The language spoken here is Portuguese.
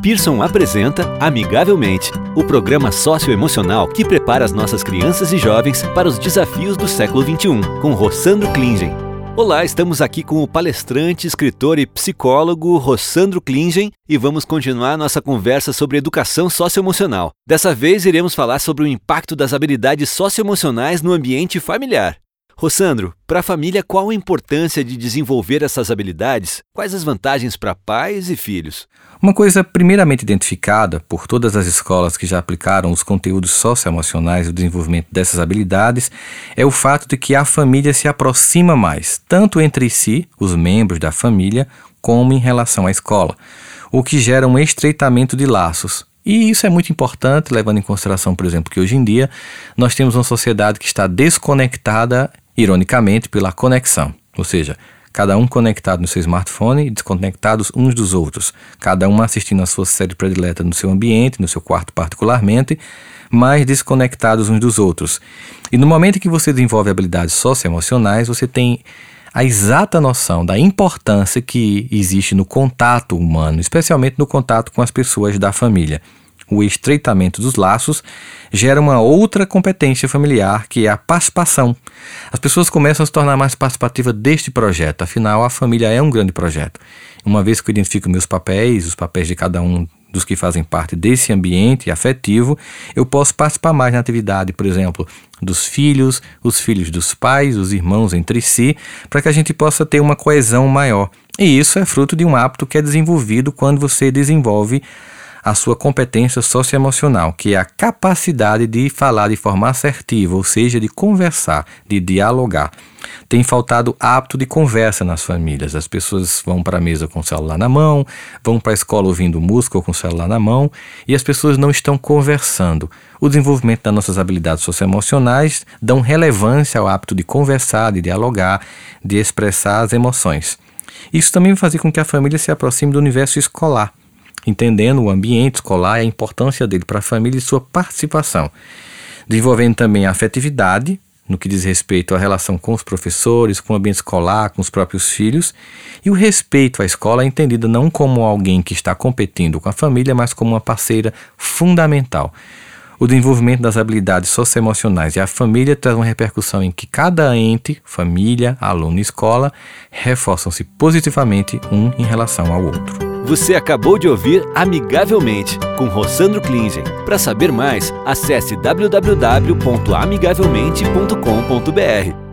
Pearson apresenta Amigavelmente, o programa socioemocional que prepara as nossas crianças e jovens para os desafios do século XXI, com Rossandro Klingen. Olá, estamos aqui com o palestrante, escritor e psicólogo Rossandro Klingen e vamos continuar nossa conversa sobre educação socioemocional. Dessa vez iremos falar sobre o impacto das habilidades socioemocionais no ambiente familiar. Rossandro, para a família, qual a importância de desenvolver essas habilidades? Quais as vantagens para pais e filhos? Uma coisa primeiramente identificada por todas as escolas que já aplicaram os conteúdos socioemocionais e o desenvolvimento dessas habilidades é o fato de que a família se aproxima mais, tanto entre si, os membros da família, como em relação à escola, o que gera um estreitamento de laços, e isso é muito importante, levando em consideração, por exemplo, que hoje em dia nós temos uma sociedade que está desconectada ironicamente, pela conexão, ou seja, cada um conectado no seu smartphone e desconectados uns dos outros, cada um assistindo a sua série predileta no seu ambiente, no seu quarto particularmente, mas desconectados uns dos outros. E no momento que você desenvolve habilidades socioemocionais, você tem a exata noção da importância que existe no contato humano, especialmente no contato com as pessoas da família o estreitamento dos laços, gera uma outra competência familiar, que é a participação. As pessoas começam a se tornar mais participativas deste projeto, afinal, a família é um grande projeto. Uma vez que eu identifico meus papéis, os papéis de cada um dos que fazem parte desse ambiente afetivo, eu posso participar mais na atividade, por exemplo, dos filhos, os filhos dos pais, os irmãos entre si, para que a gente possa ter uma coesão maior. E isso é fruto de um hábito que é desenvolvido quando você desenvolve a sua competência socioemocional, que é a capacidade de falar de forma assertiva, ou seja, de conversar, de dialogar. Tem faltado hábito de conversa nas famílias. As pessoas vão para a mesa com o celular na mão, vão para a escola ouvindo música ou com o celular na mão, e as pessoas não estão conversando. O desenvolvimento das nossas habilidades socioemocionais dão relevância ao hábito de conversar, de dialogar, de expressar as emoções. Isso também vai fazer com que a família se aproxime do universo escolar entendendo o ambiente escolar e a importância dele para a família e sua participação, desenvolvendo também a afetividade, no que diz respeito à relação com os professores, com o ambiente escolar, com os próprios filhos, e o respeito à escola é entendido não como alguém que está competindo com a família, mas como uma parceira fundamental. O desenvolvimento das habilidades socioemocionais e a família traz uma repercussão em que cada ente, família, aluno e escola, reforçam-se positivamente um em relação ao outro. Você acabou de ouvir Amigavelmente, com Rossandro Klingen. Para saber mais, acesse www.amigavelmente.com.br.